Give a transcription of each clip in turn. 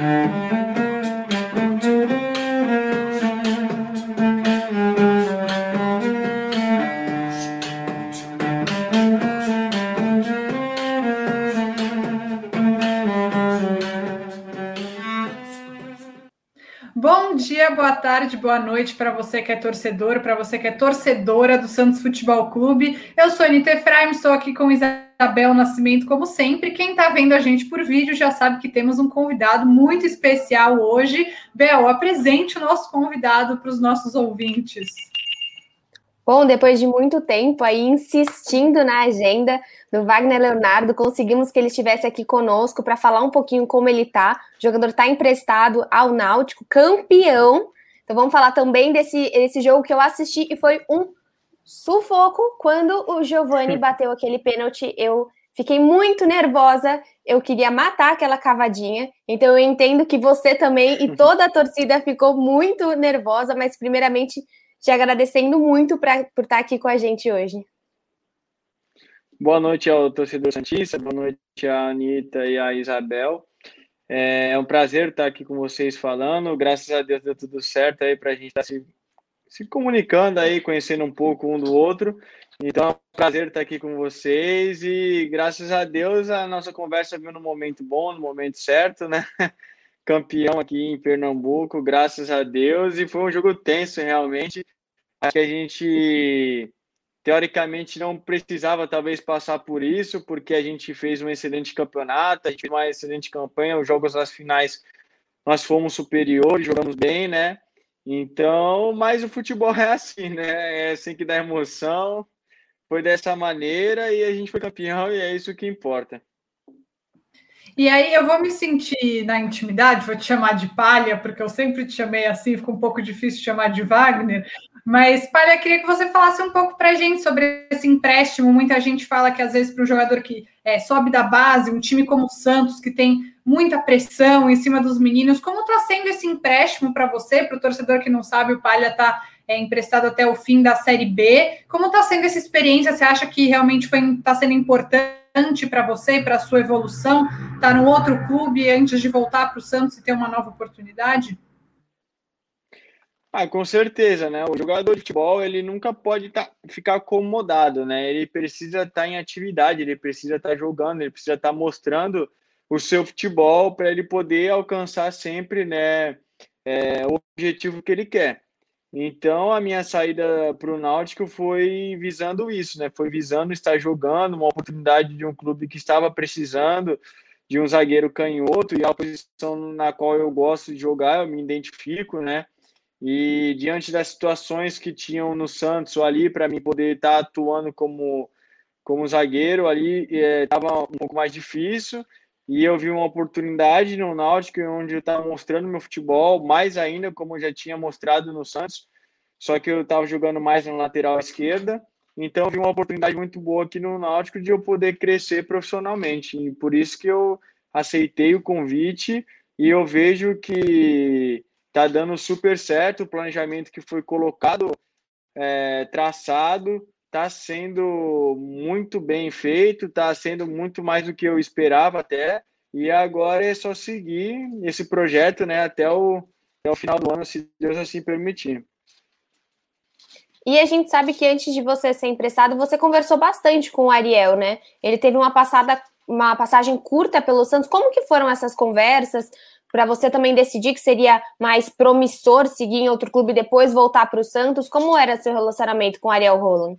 Bom dia, boa tarde, boa noite para você que é torcedor, para você que é torcedora do Santos Futebol Clube. Eu sou a Anitta Efraim, estou aqui com Isabel Nascimento, como sempre. Quem está vendo a gente por vídeo já sabe que temos um convidado muito especial hoje. Bel, apresente o nosso convidado para os nossos ouvintes. Bom, depois de muito tempo aí insistindo na agenda do Wagner Leonardo, conseguimos que ele estivesse aqui conosco para falar um pouquinho como ele está. O jogador está emprestado ao Náutico, campeão. Então vamos falar também desse, desse jogo que eu assisti e foi um sufoco quando o Giovani bateu aquele pênalti. Eu fiquei muito nervosa, eu queria matar aquela cavadinha. Então eu entendo que você também e toda a torcida ficou muito nervosa, mas primeiramente te agradecendo muito pra, por estar aqui com a gente hoje. Boa noite ao torcedor Santista, boa noite à Anitta e à Isabel. É um prazer estar aqui com vocês falando. Graças a Deus deu tudo certo aí para a gente estar se, se comunicando aí, conhecendo um pouco um do outro. Então é um prazer estar aqui com vocês e graças a Deus a nossa conversa veio no momento bom, no momento certo, né? campeão aqui em Pernambuco, graças a Deus, e foi um jogo tenso realmente. Acho que a gente teoricamente não precisava talvez passar por isso, porque a gente fez um excelente campeonato, a gente fez uma excelente campanha, os jogos das finais nós fomos superiores, jogamos bem, né? Então, mas o futebol é assim, né? É assim que dá emoção. Foi dessa maneira e a gente foi campeão e é isso que importa. E aí eu vou me sentir na intimidade, vou te chamar de Palha, porque eu sempre te chamei assim, ficou um pouco difícil chamar de Wagner. Mas, Palha, queria que você falasse um pouco para a gente sobre esse empréstimo. Muita gente fala que às vezes para um jogador que é, sobe da base, um time como o Santos, que tem muita pressão em cima dos meninos, como está sendo esse empréstimo para você, para o torcedor que não sabe, o Palha está é, emprestado até o fim da Série B. Como está sendo essa experiência? Você acha que realmente está sendo importante? para você para a sua evolução estar tá no outro clube antes de voltar para o Santos e ter uma nova oportunidade? Ah, com certeza, né? O jogador de futebol ele nunca pode tá, ficar acomodado, né? Ele precisa estar tá em atividade, ele precisa estar tá jogando, ele precisa estar tá mostrando o seu futebol para ele poder alcançar sempre, né? É, o objetivo que ele quer. Então, a minha saída para o Náutico foi visando isso, né? Foi visando estar jogando, uma oportunidade de um clube que estava precisando de um zagueiro canhoto e a posição na qual eu gosto de jogar, eu me identifico, né? E diante das situações que tinham no Santos ali para mim poder estar atuando como como zagueiro ali estava é, um pouco mais difícil e eu vi uma oportunidade no Náutico, onde eu estava mostrando meu futebol, mais ainda como eu já tinha mostrado no Santos, só que eu estava jogando mais na lateral esquerda. Então, eu vi uma oportunidade muito boa aqui no Náutico de eu poder crescer profissionalmente. E por isso que eu aceitei o convite e eu vejo que está dando super certo o planejamento que foi colocado, é, traçado, está sendo muito bem feito, está sendo muito mais do que eu esperava até. E agora é só seguir esse projeto né, até, o, até o final do ano, se Deus assim permitir. E a gente sabe que antes de você ser emprestado, você conversou bastante com o Ariel, né? Ele teve uma passada, uma passagem curta pelo Santos. Como que foram essas conversas? Para você também decidir que seria mais promissor seguir em outro clube e depois voltar para o Santos? Como era seu relacionamento com Ariel Roland?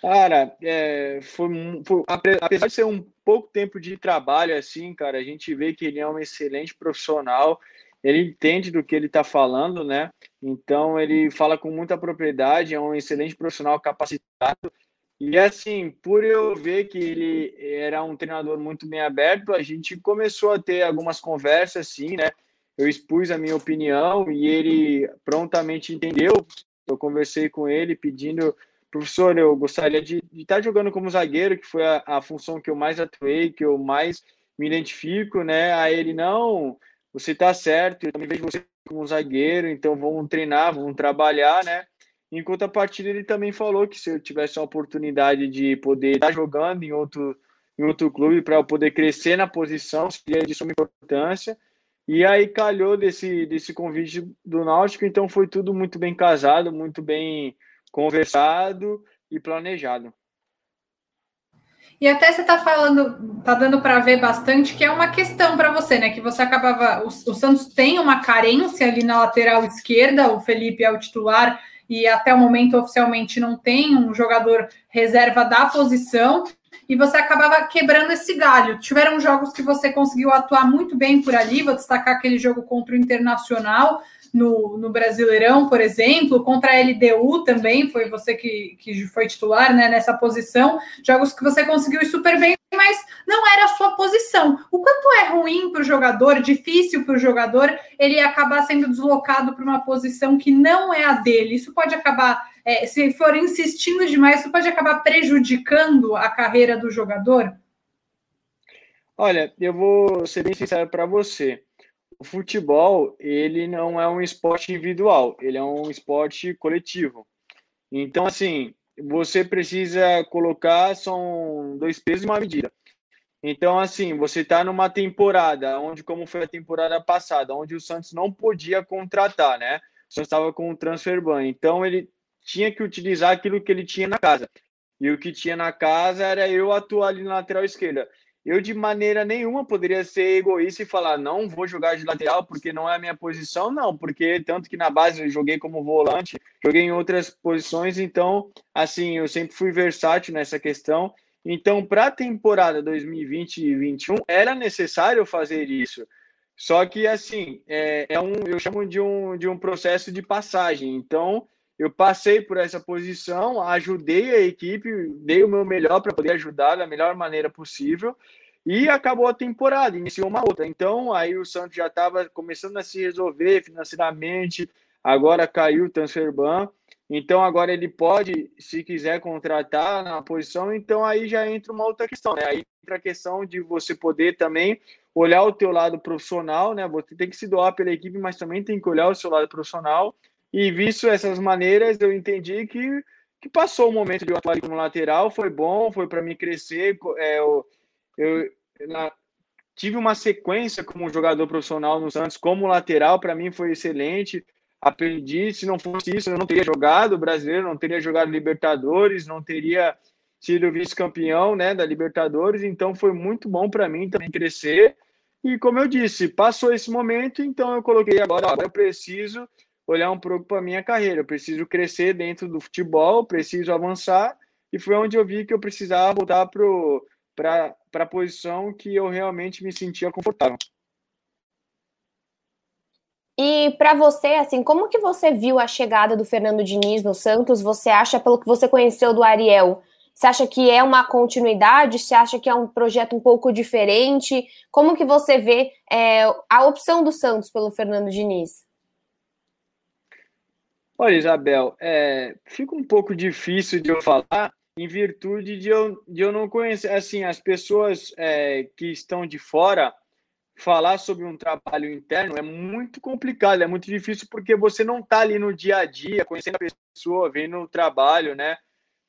Cara, é, foi, foi, apesar de ser um pouco tempo de trabalho assim, cara, a gente vê que ele é um excelente profissional, ele entende do que ele está falando, né? Então ele fala com muita propriedade, é um excelente profissional capacitado. E assim, por eu ver que ele era um treinador muito bem aberto, a gente começou a ter algumas conversas assim, né? Eu expus a minha opinião e ele prontamente entendeu. Eu conversei com ele pedindo professor, eu gostaria de, de estar jogando como zagueiro, que foi a, a, função que eu mais atuei, que eu mais me identifico, né? Aí ele, não, você está certo, eu também vejo você como zagueiro, então vamos treinar, vamos trabalhar, né? Enquanto a partida ele também falou que se eu tivesse a oportunidade de poder estar jogando em outro em outro clube para eu poder crescer na posição, seria de suma importância. E aí calhou desse, desse convite do Náutico, então foi tudo muito bem casado, muito bem conversado e planejado. E até você está falando, está dando para ver bastante que é uma questão para você, né? Que você acabava. O, o, Santos tem uma carência ali na lateral esquerda, o Felipe é o titular, e até o momento oficialmente não tem um jogador reserva da posição, e você acabava quebrando esse galho. Tiveram jogos que você conseguiu atuar muito bem por ali, vou destacar aquele jogo contra o Internacional no, no Brasileirão, por exemplo, contra a LDU também, foi você que, que foi titular né, nessa posição, jogos que você conseguiu super bem, mas não era a sua posição. O quanto é ruim para o jogador, difícil para o jogador, ele acabar sendo deslocado para uma posição que não é a dele. Isso pode acabar, é, se for insistindo demais, isso pode acabar prejudicando a carreira do jogador? Olha, eu vou ser bem sincero para você o futebol ele não é um esporte individual, ele é um esporte coletivo. Então, assim, você precisa colocar são dois pesos e uma medida. Então, assim, você está numa temporada onde, como foi a temporada passada, onde o Santos não podia contratar, né? O Santos estava com o transfer ban, então ele tinha que utilizar aquilo que ele tinha na casa. E o que tinha na casa era eu atuar ali na lateral esquerda eu de maneira nenhuma poderia ser egoísta e falar não vou jogar de lateral porque não é a minha posição, não, porque tanto que na base eu joguei como volante, joguei em outras posições, então assim, eu sempre fui versátil nessa questão. Então, para a temporada 2020 e 2021 era necessário fazer isso. Só que assim, é, é um, eu chamo de um, de um processo de passagem. Então, eu passei por essa posição, ajudei a equipe, dei o meu melhor para poder ajudar da melhor maneira possível e acabou a temporada, iniciou uma outra. Então, aí o Santos já estava começando a se resolver financeiramente, agora caiu o transfer ban, então agora ele pode, se quiser contratar na posição, então aí já entra uma outra questão, né? Aí entra a questão de você poder também olhar o teu lado profissional, né? Você tem que se doar pela equipe, mas também tem que olhar o seu lado profissional e visto essas maneiras, eu entendi que, que passou o momento de eu atuar como lateral, foi bom, foi para mim crescer. É, eu, eu na, tive uma sequência como jogador profissional no Santos, como lateral, para mim foi excelente. Aprendi, se não fosse isso, eu não teria jogado brasileiro, não teria jogado Libertadores, não teria sido vice-campeão né, da Libertadores, então foi muito bom para mim também crescer. E como eu disse, passou esse momento, então eu coloquei agora, eu preciso olhar um pouco para a minha carreira. Eu preciso crescer dentro do futebol, preciso avançar, e foi onde eu vi que eu precisava voltar para a posição que eu realmente me sentia confortável. E para você, assim, como que você viu a chegada do Fernando Diniz no Santos? Você acha, pelo que você conheceu do Ariel, você acha que é uma continuidade? Você acha que é um projeto um pouco diferente? Como que você vê é, a opção do Santos pelo Fernando Diniz? Olha, Isabel, é, fica um pouco difícil de eu falar em virtude de eu, de eu não conhecer, assim, as pessoas é, que estão de fora falar sobre um trabalho interno é muito complicado, é muito difícil porque você não está ali no dia a dia, conhecendo a pessoa, vendo o trabalho, né?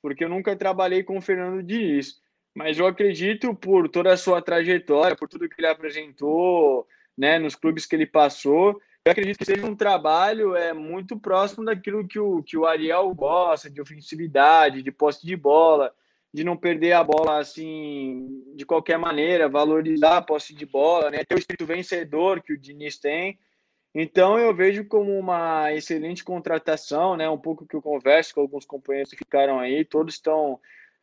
Porque eu nunca trabalhei com o Fernando Diniz, mas eu acredito por toda a sua trajetória, por tudo que ele apresentou, né, nos clubes que ele passou, eu acredito que seja um trabalho é, muito próximo daquilo que o, que o Ariel gosta, de ofensividade, de posse de bola, de não perder a bola assim de qualquer maneira, valorizar a posse de bola, né? ter o espírito vencedor que o Diniz tem. Então eu vejo como uma excelente contratação, né? Um pouco que eu converso com alguns companheiros que ficaram aí, todos estão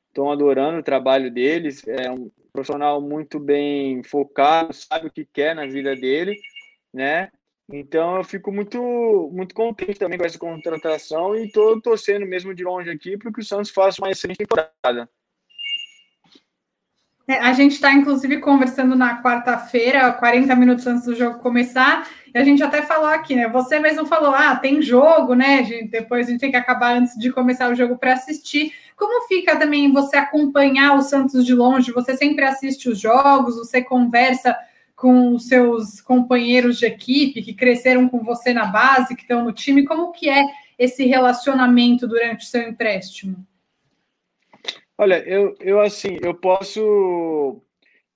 estão adorando o trabalho deles. É um profissional muito bem focado, sabe o que quer na vida dele, né? Então eu fico muito, muito contente também com essa contratação e estou torcendo mesmo de longe aqui para que o Santos faça uma excelente temporada. É, a gente está, inclusive, conversando na quarta-feira, 40 minutos antes do jogo começar, e a gente até falou aqui, né? Você mesmo falou, ah, tem jogo, né? Gente, depois a gente tem que acabar antes de começar o jogo para assistir. Como fica também você acompanhar o Santos de longe? Você sempre assiste os jogos, você conversa com os seus companheiros de equipe que cresceram com você na base, que estão no time? Como que é esse relacionamento durante o seu empréstimo? Olha, eu, eu assim, eu posso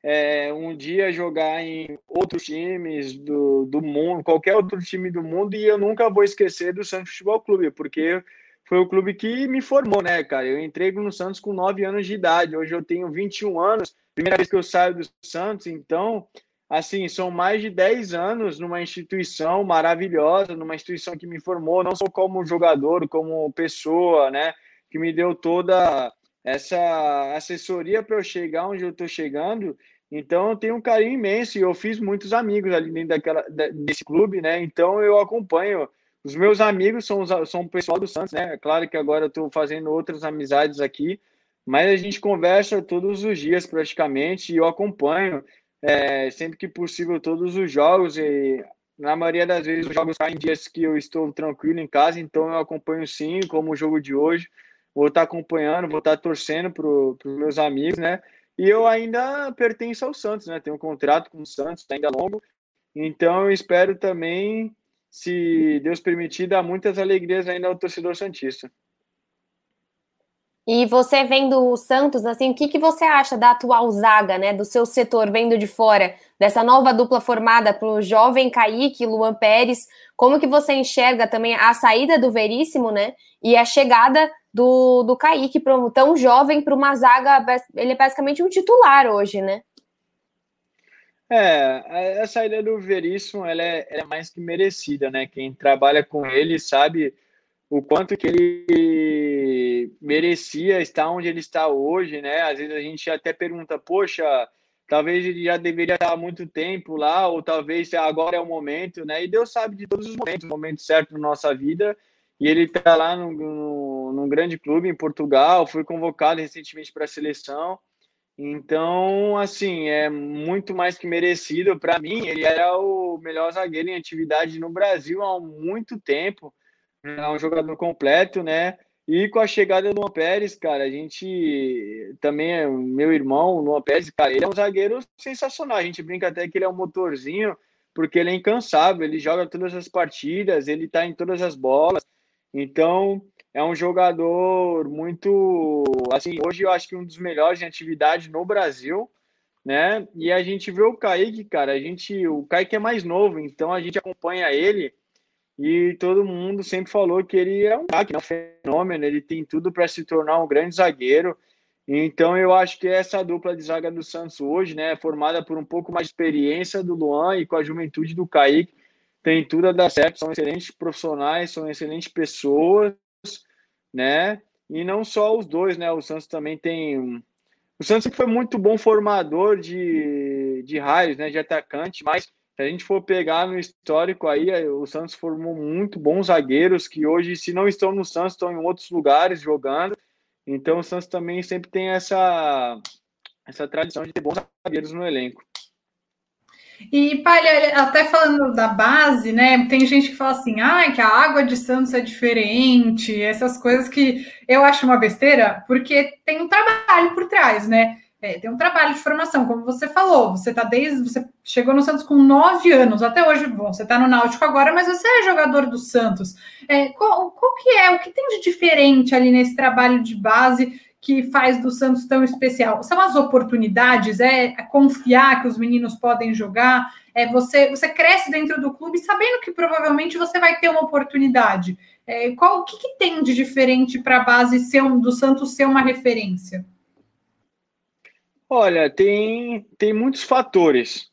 é, um dia jogar em outros times do, do mundo, qualquer outro time do mundo, e eu nunca vou esquecer do Santos Futebol Clube, porque foi o clube que me formou, né, cara? Eu entrei no Santos com 9 anos de idade, hoje eu tenho 21 anos, primeira vez que eu saio do Santos, então, assim, são mais de 10 anos numa instituição maravilhosa, numa instituição que me formou, não só como jogador, como pessoa, né, que me deu toda essa assessoria para eu chegar onde eu estou chegando. Então, eu tenho um carinho imenso e eu fiz muitos amigos ali dentro daquela, desse clube, né? Então, eu acompanho. Os meus amigos são, são o pessoal do Santos, né? Claro que agora eu estou fazendo outras amizades aqui, mas a gente conversa todos os dias praticamente e eu acompanho é, sempre que possível todos os jogos e na maioria das vezes os jogos caem em dias que eu estou tranquilo em casa, então eu acompanho sim, como o jogo de hoje vou estar acompanhando, vou estar torcendo para os meus amigos, né? E eu ainda pertenço ao Santos, né? Tenho um contrato com o Santos, tá ainda longo. Então eu espero também, se Deus permitir, dar muitas alegrias ainda ao torcedor santista. E você vendo o Santos, assim, o que, que você acha da atual zaga, né? Do seu setor vendo de fora, dessa nova dupla formada pelo jovem Kaique e Luan Pérez. Como que você enxerga também a saída do Veríssimo, né? E a chegada do, do Kaique, tão jovem, para uma zaga. Ele é basicamente um titular hoje, né? É, a saída do Veríssimo ela é, ela é mais que merecida, né? Quem trabalha com ele sabe o quanto que ele merecia estar onde ele está hoje, né? Às vezes a gente até pergunta, poxa, talvez ele já deveria estar há muito tempo lá, ou talvez agora é o momento, né? E Deus sabe de todos os momentos, o momento certo na nossa vida, e ele está lá no, no, num grande clube em Portugal, foi convocado recentemente para a seleção. Então, assim, é muito mais que merecido. Para mim, ele era o melhor zagueiro em atividade no Brasil há muito tempo. É um jogador completo, né? E com a chegada do Luan Pérez, cara, a gente também é meu irmão, o Luan Pérez, cara, ele é um zagueiro sensacional. A gente brinca até que ele é um motorzinho, porque ele é incansável, ele joga todas as partidas, ele tá em todas as bolas. Então, é um jogador muito. Assim, hoje eu acho que um dos melhores em atividade no Brasil, né? E a gente vê o Kaique, cara. A gente, o Kaique é mais novo, então a gente acompanha ele e todo mundo sempre falou que ele é um craque, é um fenômeno, ele tem tudo para se tornar um grande zagueiro. Então eu acho que essa dupla de zaga do Santos hoje, né, formada por um pouco mais de experiência do Luan e com a juventude do Kaique, tem tudo a dar certo, são excelentes profissionais, são excelentes pessoas, né? E não só os dois, né? O Santos também tem. O Santos foi muito bom formador de, de raios, né? De atacante, mas se a gente for pegar no histórico aí, o Santos formou muito bons zagueiros que hoje, se não estão no Santos, estão em outros lugares jogando. Então o Santos também sempre tem essa, essa tradição de ter bons zagueiros no elenco. E, Palha, até falando da base, né? Tem gente que fala assim, ah, que a água de Santos é diferente, essas coisas que eu acho uma besteira, porque tem um trabalho por trás, né? É, tem um trabalho de formação, como você falou. Você tá desde. Você chegou no Santos com nove anos, até hoje, bom, você está no Náutico agora, mas você é jogador do Santos. É, qual, qual que é? O que tem de diferente ali nesse trabalho de base que faz do Santos tão especial? São as oportunidades, é, é confiar que os meninos podem jogar, é você, você cresce dentro do clube sabendo que provavelmente você vai ter uma oportunidade. É, qual o que, que tem de diferente para a base ser um, do Santos ser uma referência? Olha, tem, tem muitos fatores.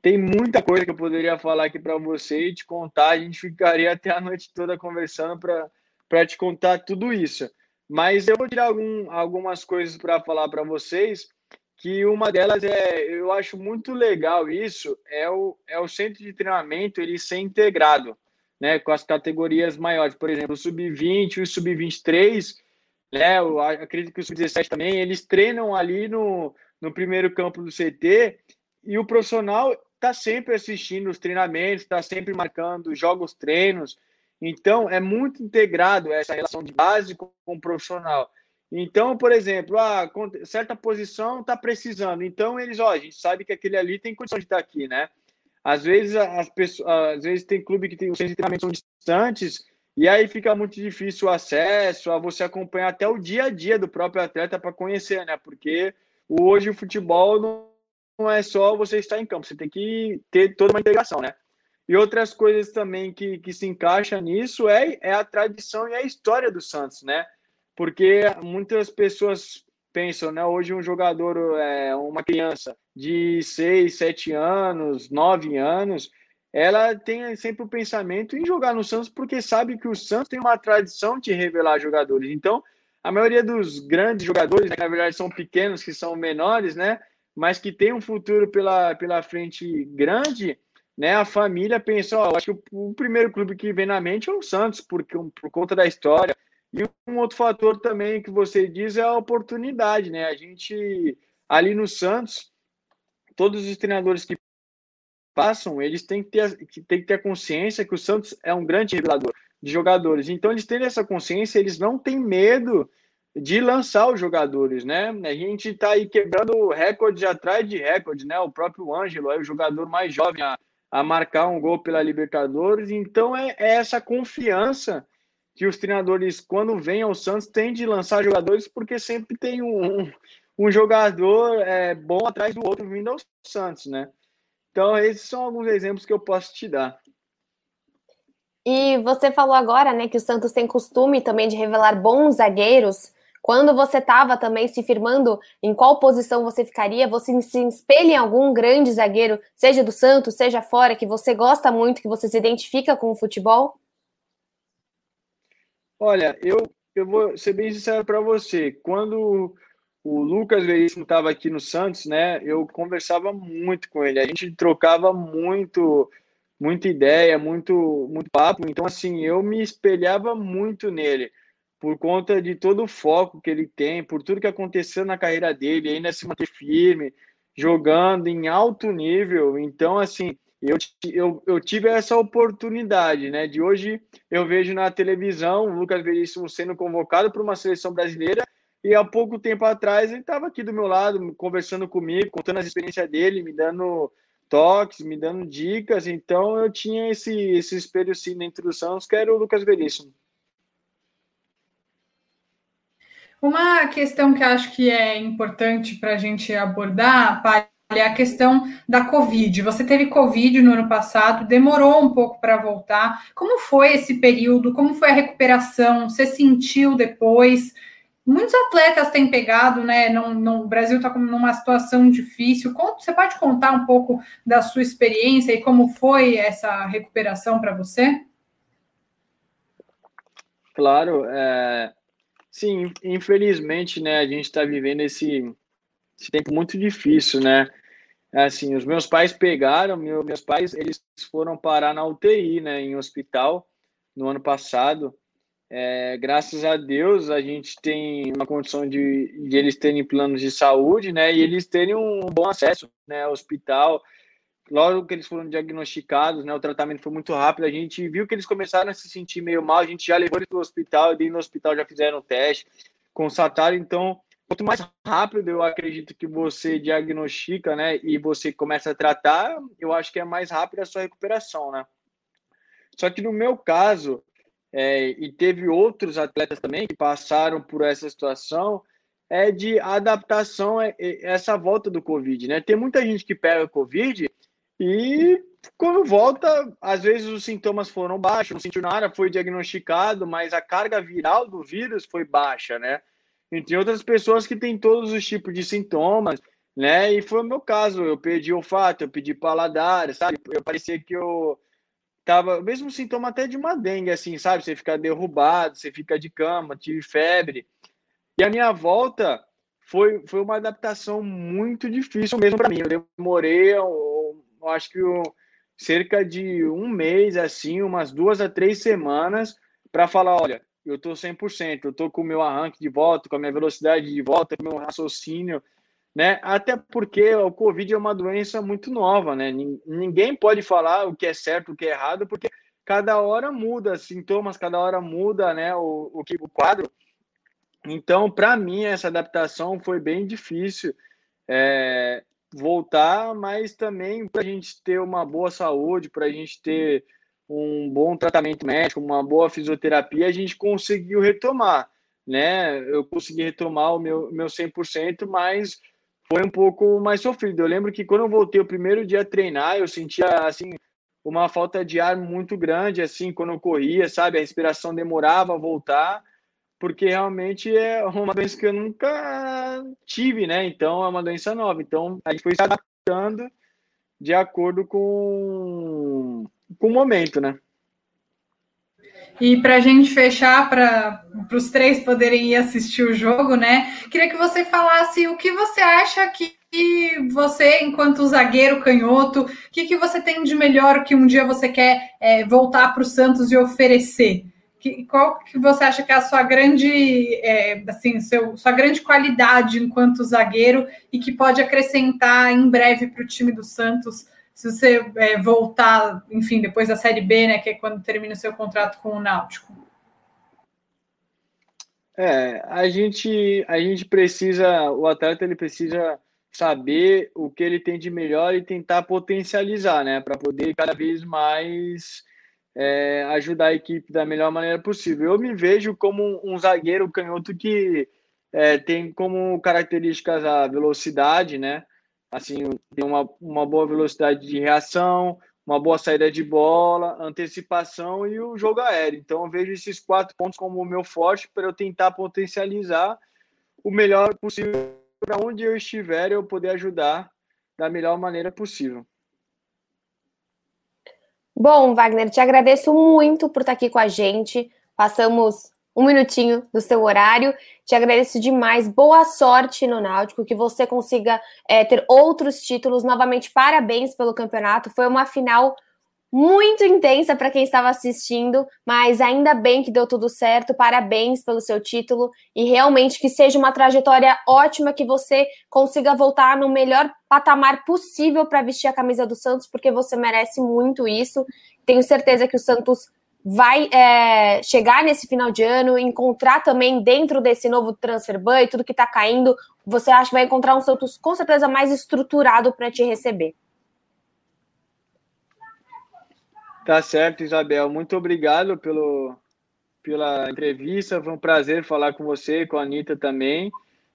Tem muita coisa que eu poderia falar aqui para você e te contar. A gente ficaria até a noite toda conversando para te contar tudo isso. Mas eu vou tirar algum, algumas coisas para falar para vocês, que uma delas é, eu acho muito legal isso, é o, é o centro de treinamento ele ser integrado, né, com as categorias maiores, por exemplo, o sub-20 e o sub-23, né, eu acredito que o sub-17 também, eles treinam ali no, no primeiro campo do CT e o profissional está sempre assistindo os treinamentos, está sempre marcando, jogos treinos, então, é muito integrado essa relação de base com, o profissional. Então, por exemplo, a certa posição está precisando. Então, eles, ó, a gente sabe que aquele ali tem condição de estar aqui, né? Às vezes, as pessoas, às vezes tem clube que tem os centros de treinamento são distantes E aí fica muito difícil o acesso, a você acompanhar até o dia a dia do próprio atleta para conhecer, né? Porque hoje o futebol não é só você estar em campo, você tem que ter toda uma integração, né? E outras coisas também que, que se encaixa nisso é, é a tradição e a história do Santos, né? Porque muitas pessoas pensam, né? Hoje um jogador, é, uma criança de 6, 7 anos, 9 anos, ela tem sempre o pensamento em jogar no Santos porque sabe que o Santos tem uma tradição de revelar jogadores. Então, a maioria dos grandes jogadores, né, que na verdade são pequenos, que são menores, né? Mas que tem um futuro pela, pela frente grande, né? A família pensa, ó, acho que o, o primeiro clube que vem na mente é o Santos, porque por conta da história. E um outro fator também que você diz é a oportunidade, né? A gente ali no Santos, todos os treinadores que passam, eles têm que ter, têm que ter consciência que o Santos é um grande revelador de jogadores. Então, eles têm essa consciência, eles não têm medo de lançar os jogadores, né? A gente está aí quebrando recorde atrás de recorde, né? O próprio Ângelo é o jogador mais jovem a, a marcar um gol pela Libertadores. Então, é, é essa confiança que os treinadores, quando vêm ao Santos, têm de lançar jogadores, porque sempre tem um, um jogador é, bom atrás do outro vindo ao Santos, né? Então, esses são alguns exemplos que eu posso te dar. E você falou agora, né, que o Santos tem costume também de revelar bons zagueiros. Quando você estava também se firmando em qual posição você ficaria, você se espelha em algum grande zagueiro, seja do Santos, seja fora, que você gosta muito, que você se identifica com o futebol? Olha, eu, eu vou ser bem sincero para você. Quando o Lucas Veríssimo estava aqui no Santos, né? Eu conversava muito com ele, a gente trocava muito, muita ideia, muito, muito papo. Então, assim, eu me espelhava muito nele por conta de todo o foco que ele tem, por tudo que aconteceu na carreira dele, ainda se manter firme, jogando em alto nível. Então, assim, eu, eu, eu tive essa oportunidade, né? De hoje eu vejo na televisão o Lucas Veríssimo sendo convocado para uma seleção brasileira e há pouco tempo atrás ele estava aqui do meu lado, conversando comigo, contando as experiências dele, me dando toques, me dando dicas. Então eu tinha esse, esse espelho sim na introdução, que era o Lucas Veríssimo. Uma questão que acho que é importante para a gente abordar, Pai, é a questão da Covid. Você teve Covid no ano passado, demorou um pouco para voltar. Como foi esse período? Como foi a recuperação? Você sentiu depois? Muitos atletas têm pegado, né? Não, não, o Brasil está numa situação difícil. você pode contar um pouco da sua experiência e como foi essa recuperação para você? Claro, é... sim, infelizmente, né? A gente está vivendo esse, esse tempo muito difícil, né? Assim, os meus pais pegaram, meu, meus pais, eles foram parar na UTI, né? Em hospital no ano passado. É, graças a Deus, a gente tem uma condição de, de, eles terem planos de saúde, né? E eles terem um bom acesso, né? Ao hospital. Logo que eles foram diagnosticados, né? O tratamento foi muito rápido. A gente viu que eles começaram a se sentir meio mal. A gente já levou eles para o hospital. E no hospital já fizeram o teste, constataram. Então, quanto mais rápido eu acredito que você diagnostica, né? E você começa a tratar, eu acho que é mais rápida a sua recuperação, né? Só que no meu caso, é, e teve outros atletas também que passaram por essa situação, é de adaptação a é, é, essa volta do Covid, né? Tem muita gente que pega Covid e quando volta, às vezes os sintomas foram baixos, não sentiu nada, foi diagnosticado, mas a carga viral do vírus foi baixa, né? Entre outras pessoas que têm todos os tipos de sintomas, né? E foi o meu caso, eu perdi olfato, eu perdi paladar, sabe? Eu parecia que eu tava mesmo sintoma até de uma dengue, assim, sabe? Você fica derrubado, você fica de cama, tive febre. E a minha volta foi, foi uma adaptação muito difícil mesmo para mim. Eu demorei, eu, eu acho que eu, cerca de um mês, assim, umas duas a três semanas, para falar: olha, eu tô 100%, eu tô com o meu arranque de volta, com a minha velocidade de volta, com o meu raciocínio né? Até porque o Covid é uma doença muito nova, né? Ninguém pode falar o que é certo, o que é errado, porque cada hora muda sintomas, cada hora muda, né? O, o, o quadro. Então, para mim, essa adaptação foi bem difícil é, voltar, mas também para a gente ter uma boa saúde, para a gente ter um bom tratamento médico, uma boa fisioterapia, a gente conseguiu retomar, né? Eu consegui retomar o meu, meu 100%, mas foi um pouco mais sofrido. Eu lembro que quando eu voltei o primeiro dia a treinar, eu sentia, assim, uma falta de ar muito grande, assim, quando eu corria, sabe? A respiração demorava a voltar, porque realmente é uma doença que eu nunca tive, né? Então, é uma doença nova. Então, a gente foi se adaptando de acordo com com o momento, né? E para a gente fechar, para os três poderem ir assistir o jogo, né? Queria que você falasse o que você acha que você, enquanto zagueiro canhoto, o que, que você tem de melhor que um dia você quer é, voltar para o Santos e oferecer? Que, qual que você acha que é a sua grande, é, assim, seu, sua grande qualidade enquanto zagueiro e que pode acrescentar em breve para o time do Santos se você é, voltar, enfim, depois da Série B, né, que é quando termina o seu contrato com o Náutico? É, a gente, a gente precisa, o atleta ele precisa saber o que ele tem de melhor e tentar potencializar, né, para poder cada vez mais é, ajudar a equipe da melhor maneira possível. Eu me vejo como um zagueiro canhoto que é, tem como características a velocidade, né, assim, tem uma, uma boa velocidade de reação, uma boa saída de bola, antecipação e o jogo aéreo. Então eu vejo esses quatro pontos como o meu forte para eu tentar potencializar o melhor possível para onde eu estiver eu poder ajudar da melhor maneira possível. Bom, Wagner, te agradeço muito por estar aqui com a gente. Passamos um minutinho do seu horário. Te agradeço demais. Boa sorte no Náutico, que você consiga é, ter outros títulos. Novamente, parabéns pelo campeonato. Foi uma final muito intensa para quem estava assistindo, mas ainda bem que deu tudo certo. Parabéns pelo seu título e realmente que seja uma trajetória ótima, que você consiga voltar no melhor patamar possível para vestir a camisa do Santos, porque você merece muito isso. Tenho certeza que o Santos vai é, chegar nesse final de ano, encontrar também dentro desse novo transfer ban e tudo que está caindo, você acha que vai encontrar um Santos com certeza mais estruturado para te receber? Tá certo, Isabel. Muito obrigado pelo, pela entrevista. Foi um prazer falar com você, com a Anitta também.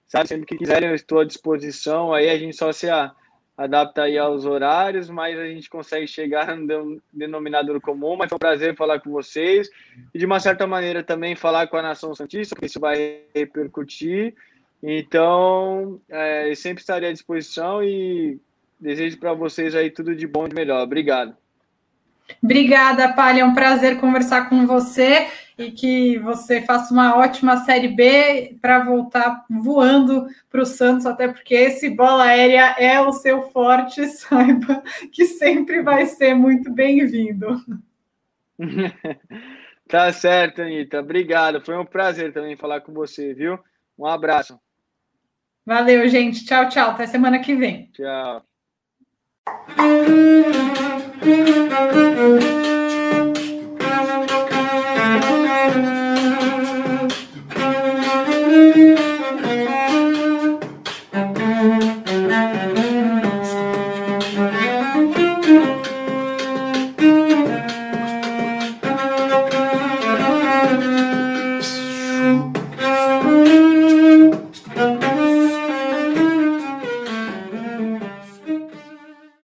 Sabe, sempre que quiserem, eu estou à disposição. Aí a gente só se a adapta aí aos horários, mas a gente consegue chegar no denominador comum. Mas foi um prazer falar com vocês e, de uma certa maneira, também falar com a Nação Santista, porque isso vai repercutir. Então, é, sempre estarei à disposição e desejo para vocês aí tudo de bom e de melhor. Obrigado. Obrigada, Palha. É um prazer conversar com você e que você faça uma ótima Série B para voltar voando para o Santos, até porque esse bola aérea é o seu forte, saiba que sempre vai ser muito bem-vindo. tá certo, Anitta. Obrigado. Foi um prazer também falar com você, viu? Um abraço. Valeu, gente. Tchau, tchau. Até semana que vem. Tchau. Thank you.